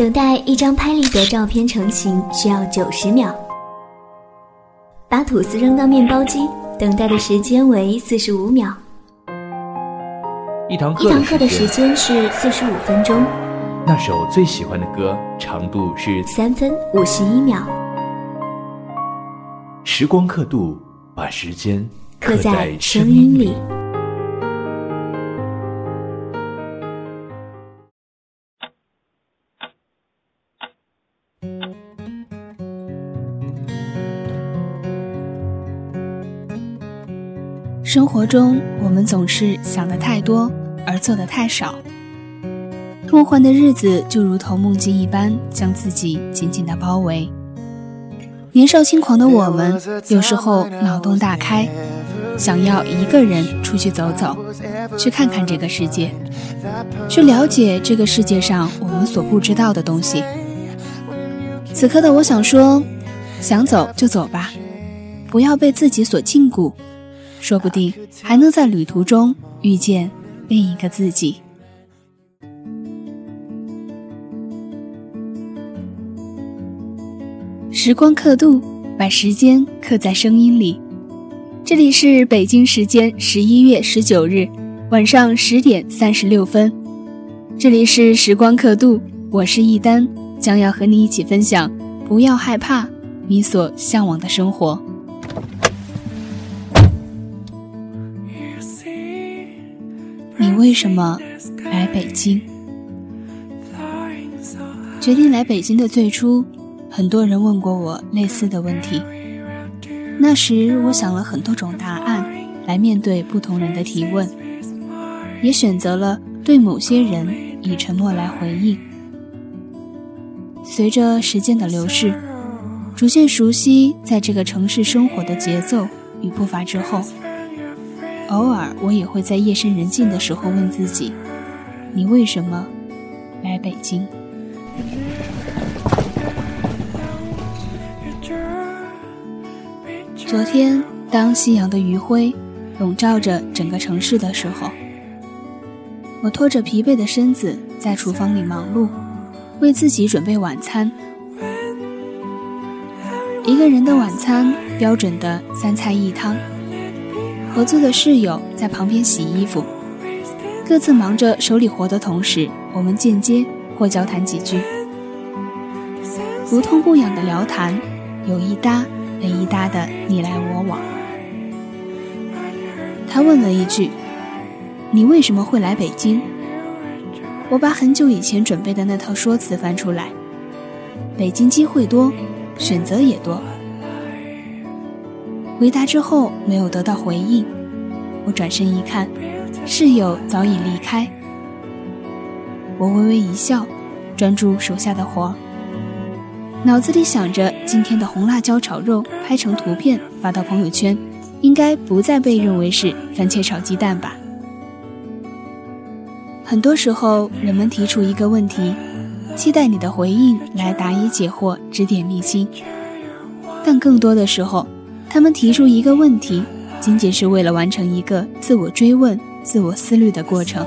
等待一张拍立得照片成型需要九十秒。把吐司扔到面包机，等待的时间为四十五秒。一堂一堂课的时间是四十五分钟。那首最喜欢的歌长度是三分五十一秒。时光刻度，把时间刻在声音里。生活中，我们总是想的太多，而做的太少。梦幻的日子就如同梦境一般，将自己紧紧的包围。年少轻狂的我们，有时候脑洞大开，想要一个人出去走走，去看看这个世界，去了解这个世界上我们所不知道的东西。此刻的我想说，想走就走吧，不要被自己所禁锢。说不定还能在旅途中遇见另一个自己。时光刻度，把时间刻在声音里。这里是北京时间十一月十九日晚上十点三十六分。这里是时光刻度，我是一丹，将要和你一起分享。不要害怕，你所向往的生活。你为什么来北京？决定来北京的最初，很多人问过我类似的问题。那时我想了很多种答案来面对不同人的提问，也选择了对某些人以沉默来回应。随着时间的流逝，逐渐熟悉在这个城市生活的节奏与步伐之后。偶尔，我也会在夜深人静的时候问自己：“你为什么来北京？”昨天，当夕阳的余晖笼罩着整个城市的时候，我拖着疲惫的身子在厨房里忙碌，为自己准备晚餐。一个人的晚餐，标准的三菜一汤。合租的室友在旁边洗衣服，各自忙着手里活的同时，我们间接或交谈几句，不痛不痒的聊谈，有一搭没一搭的你来我往。他问了一句：“你为什么会来北京？”我把很久以前准备的那套说辞翻出来：“北京机会多，选择也多。”回答之后没有得到回应，我转身一看，室友早已离开。我微微一笑，专注手下的活，脑子里想着今天的红辣椒炒肉拍成图片发到朋友圈，应该不再被认为是番茄炒鸡蛋吧。很多时候，人们提出一个问题，期待你的回应来答疑解惑、指点迷津，但更多的时候。他们提出一个问题，仅仅是为了完成一个自我追问、自我思虑的过程。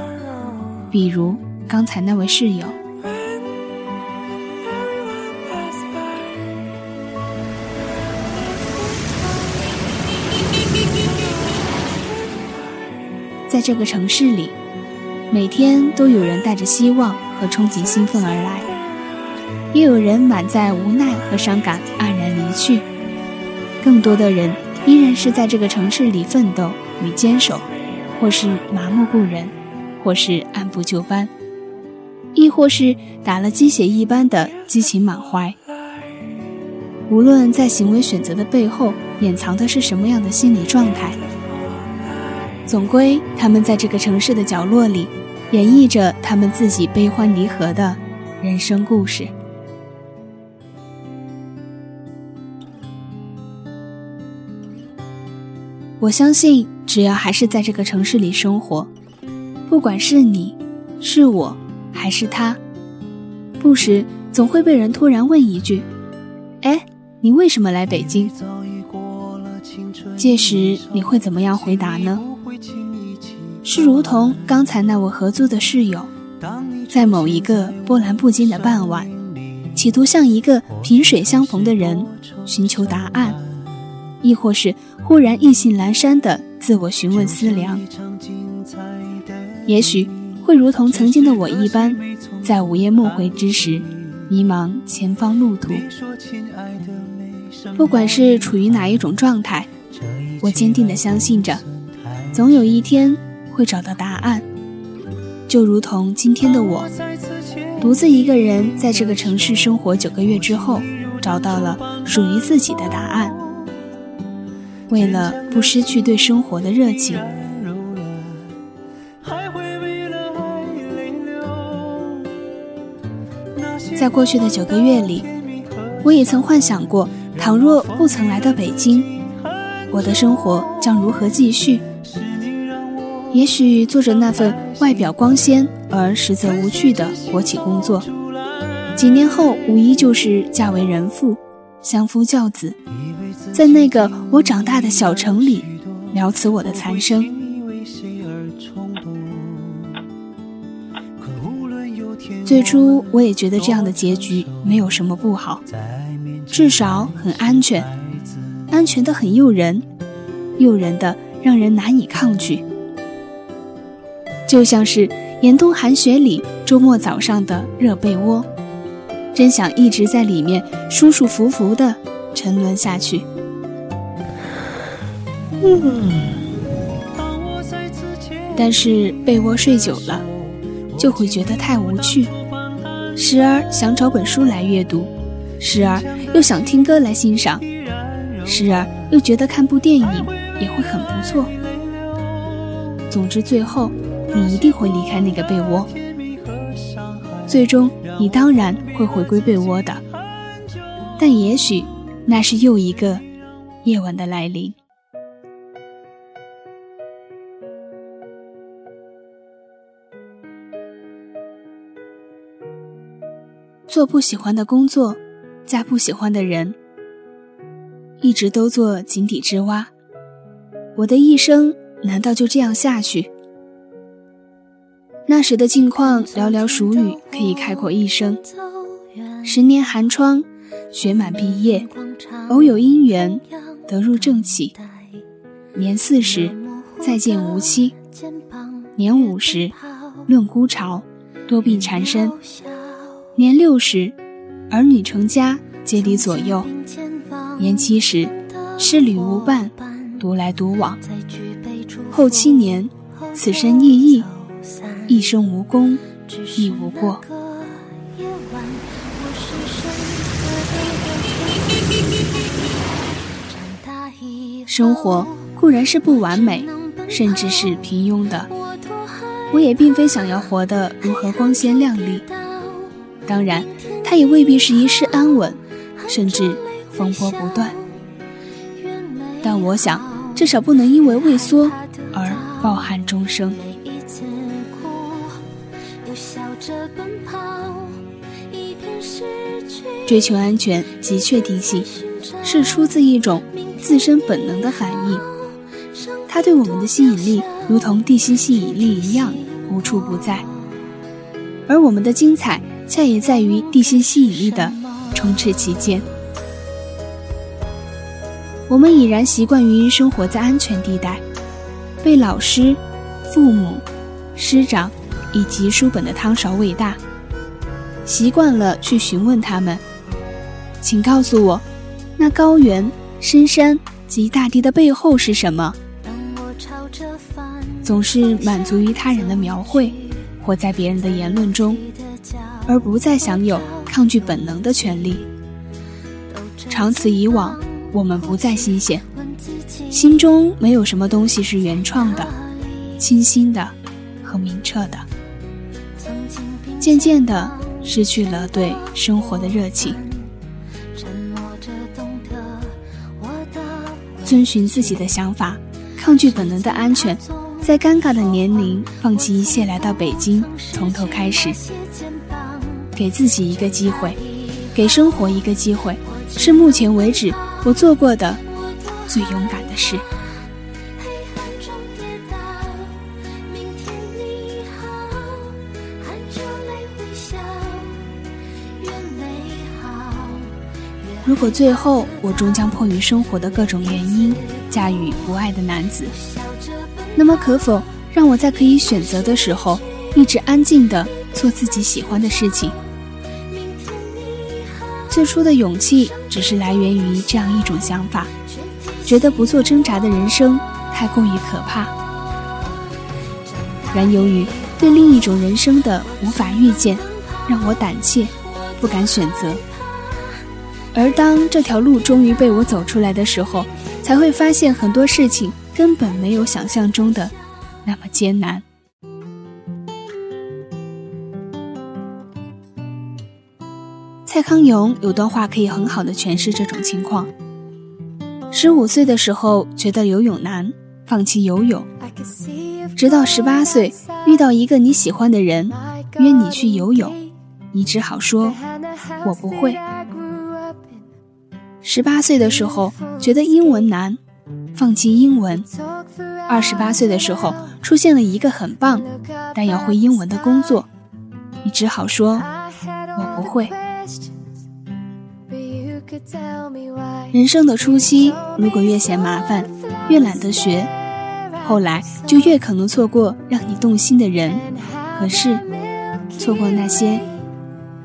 比如刚才那位室友，在这个城市里，每天都有人带着希望和憧憬兴奋而来，也有人满载无奈和伤感黯然离去。更多的人依然是在这个城市里奋斗与坚守，或是麻木不仁，或是按部就班，亦或是打了鸡血一般的激情满怀。无论在行为选择的背后掩藏的是什么样的心理状态，总归他们在这个城市的角落里，演绎着他们自己悲欢离合的人生故事。我相信，只要还是在这个城市里生活，不管是你，是我，还是他，不时总会被人突然问一句：“哎，你为什么来北京？”届时你会怎么样回答呢？是如同刚才那位合租的室友，在某一个波澜不惊的傍晚，企图向一个萍水相逢的人寻求答案，亦或是忽然意兴阑珊的自我询问思量。也许会如同曾经的我一般，在午夜梦回之时，迷茫前方路途。不管是处于哪一种状态，我坚定地相信着，总有一天会找到答案。就如同今天的我，独自一个人在这个城市生活九个月之后，找到了属于自己的答案。为了不失去对生活的热情。在过去的九个月里，我也曾幻想过，倘若不曾来到北京，我的生活将如何继续？也许做着那份外表光鲜而实则无趣的国企工作，几年后无疑就是嫁为人妇，相夫教子，在那个我长大的小城里，了此我的残生。最初我也觉得这样的结局没有什么不好，至少很安全，安全的很诱人，诱人的让人难以抗拒，就像是严冬寒雪里周末早上的热被窝，真想一直在里面舒舒服服的沉沦下去。嗯但是被窝睡久了，就会觉得太无趣。时而想找本书来阅读，时而又想听歌来欣赏，时而又觉得看部电影也会很不错。总之，最后你一定会离开那个被窝，最终你当然会回归被窝的。但也许那是又一个夜晚的来临。做不喜欢的工作，嫁不喜欢的人，一直都做井底之蛙。我的一生难道就这样下去？那时的境况寥寥数语可以概括一生：十年寒窗，雪满毕业，偶有姻缘，得入正寝。年四十，再见无期；年五十，论孤巢，多病缠身。年六十，儿女成家，皆离左右；年七十，失旅无伴，独来独往；后七年，此身亦异，一生无功，亦无过。生活固然是不完美，甚至是平庸的，我也并非想要活得如何光鲜亮丽。当然，他也未必是一世安稳，甚至风波不断。但我想，至少不能因为畏缩而抱憾终生。追求安全及确定性，是出自一种自身本能的反应。它对我们的吸引力，如同地心吸引力一样，无处不在。而我们的精彩。恰也在于地心吸引力的充斥其间。我们已然习惯于生活在安全地带，被老师、父母、师长以及书本的汤勺喂大，习惯了去询问他们：“请告诉我，那高原、深山及大地的背后是什么？”总是满足于他人的描绘，活在别人的言论中。而不再享有抗拒本能的权利。长此以往，我们不再新鲜，心中没有什么东西是原创的、清新的和明澈的。渐渐的，失去了对生活的热情。遵循自己的想法，抗拒本能的安全，在尴尬的年龄放弃一切，来到北京，从头开始。给自己一个机会，给生活一个机会，是目前为止我做过的最勇敢的事。如果最后我终将迫于生活的各种原因嫁与不爱的男子，那么可否让我在可以选择的时候，一直安静的做自己喜欢的事情？最初的勇气只是来源于这样一种想法，觉得不做挣扎的人生太过于可怕。然由于对另一种人生的无法预见，让我胆怯，不敢选择。而当这条路终于被我走出来的时候，才会发现很多事情根本没有想象中的那么艰难。蔡康永有段话可以很好的诠释这种情况：十五岁的时候觉得游泳难，放弃游泳；直到十八岁遇到一个你喜欢的人，约你去游泳，你只好说“我不会”。十八岁的时候觉得英文难，放弃英文；二十八岁的时候出现了一个很棒但要会英文的工作，你只好说“我不会”。人生的初期，如果越嫌麻烦，越懒得学，后来就越可能错过让你动心的人和事，错过那些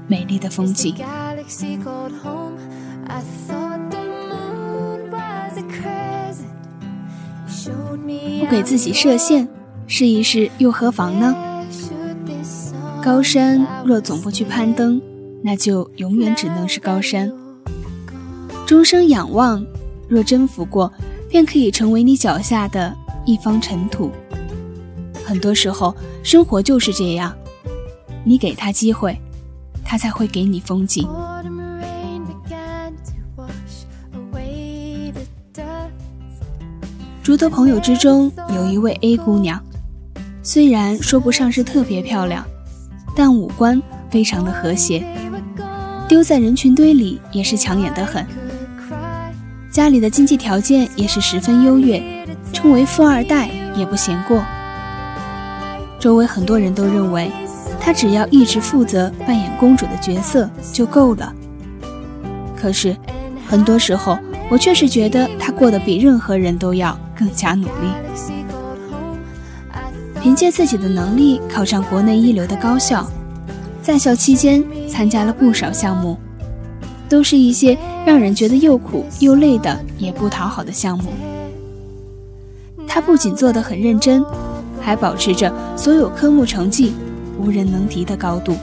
美丽的风景。不给自己设限，试一试又何妨呢？高山若总不去攀登，那就永远只能是高山。终生仰望，若征服过，便可以成为你脚下的一方尘土。很多时候，生活就是这样，你给他机会，他才会给你风景。竹的朋友之中有一位 A 姑娘，虽然说不上是特别漂亮，但五官非常的和谐，丢在人群堆里也是抢眼的很。家里的经济条件也是十分优越，称为富二代也不嫌过。周围很多人都认为，她只要一直负责扮演公主的角色就够了。可是，很多时候我确实觉得她过得比任何人都要更加努力。凭借自己的能力考上国内一流的高校，在校期间参加了不少项目。都是一些让人觉得又苦又累的，也不讨好的项目。他不仅做得很认真，还保持着所有科目成绩无人能敌的高度。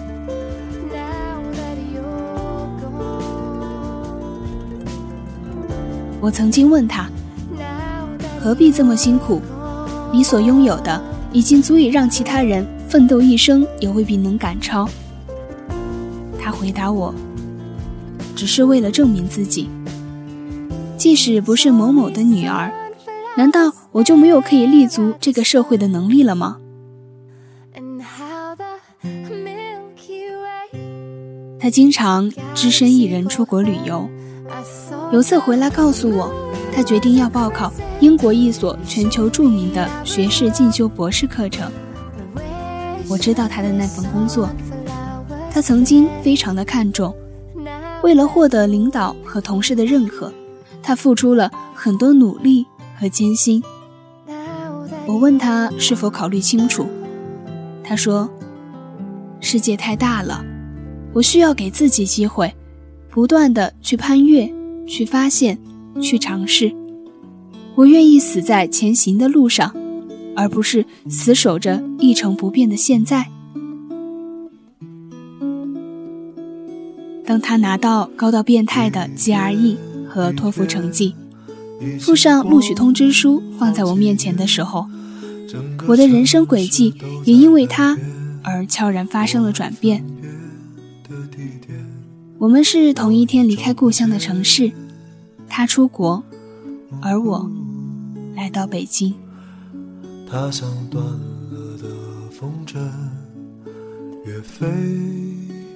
我曾经问他：“何必这么辛苦？你所拥有的已经足以让其他人奋斗一生，也未必能赶超。”他回答我。只是为了证明自己，即使不是某某的女儿，难道我就没有可以立足这个社会的能力了吗？他经常只身一人出国旅游，有次回来告诉我，他决定要报考英国一所全球著名的学士进修博士课程。我知道他的那份工作，他曾经非常的看重。为了获得领导和同事的认可，他付出了很多努力和艰辛。我问他是否考虑清楚，他说：“世界太大了，我需要给自己机会，不断的去攀越、去发现、去尝试。我愿意死在前行的路上，而不是死守着一成不变的现在。”当他拿到高到变态的 GRE 和托福成绩，附上录取通知书放在我面前的时候，我的人生轨迹也因为他而悄然发生了转变。我们是同一天离开故乡的城市，他出国，而我来到北京。他像断了的风筝，越飞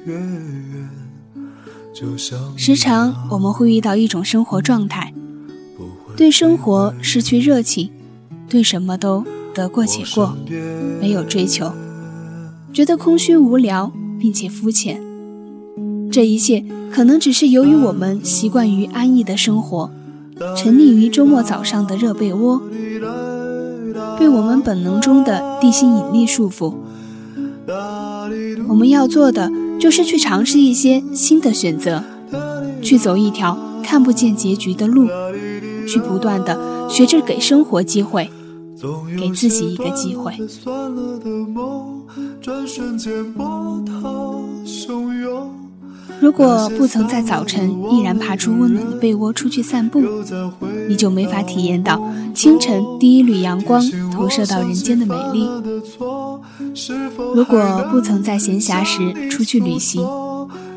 越远。时常我们会遇到一种生活状态，对生活失去热情，对什么都得过且过，没有追求，觉得空虚无聊并且肤浅。这一切可能只是由于我们习惯于安逸的生活，沉溺于周末早上的热被窝，被我们本能中的地心引力束缚。我们要做的就是去尝试一些新的选择，去走一条看不见结局的路，去不断的学着给生活机会，给自己一个机会。如果不曾在早晨毅然爬出温暖的被窝出去散步，你就没法体验到清晨第一缕阳光投射到人间的美丽。如果不曾在闲暇时出去旅行，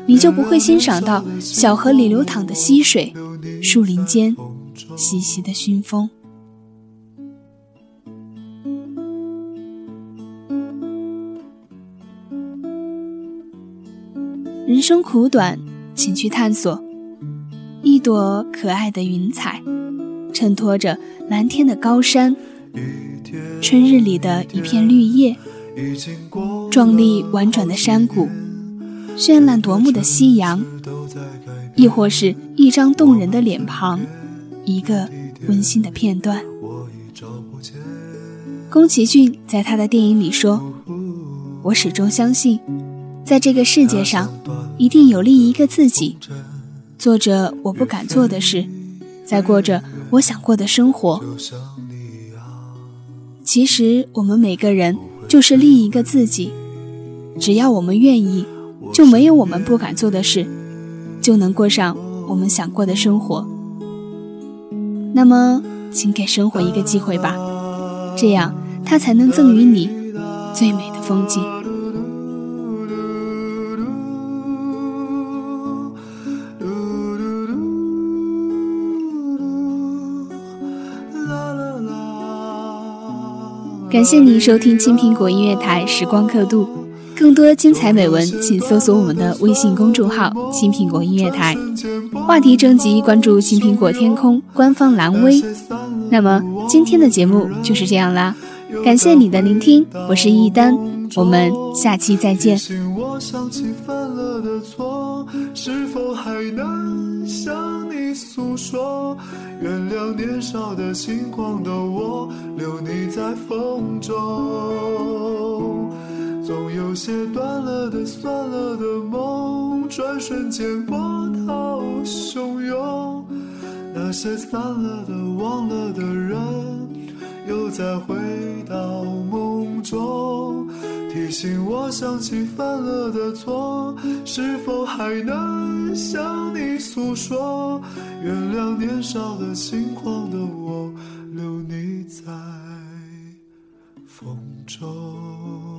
你就不会欣赏到小河里流淌的溪水，树林间习习的熏风。人生苦短，请去探索。一朵可爱的云彩，衬托着蓝天的高山，春日里的一片绿叶，壮丽婉转的山谷，绚烂夺目的夕阳，亦或是一张动人的脸庞，一个温馨的片段。宫崎骏在他的电影里说：“我始终相信。”在这个世界上，一定有另一个自己，做着我不敢做的事，在过着我想过的生活。其实，我们每个人就是另一个自己，只要我们愿意，就没有我们不敢做的事，就能过上我们想过的生活。那么，请给生活一个机会吧，这样它才能赠予你最美的风景。感谢你收听青苹果音乐台时光刻度，更多精彩美文，请搜索我们的微信公众号“青苹果音乐台”。话题征集关注“青苹果天空”官方蓝微。那么今天的节目就是这样啦，感谢你的聆听，我是一丹，我们下期再见。我想起犯了的错，是否还能向你诉说，原谅年少的轻狂的我，留你在风中。总有些断了的、算了的梦，转瞬间波涛汹涌。那些散了的、忘了的人，又再回到梦中。醒我想起犯了的错，是否还能向你诉说？原谅年少的轻狂的我，留你在风中。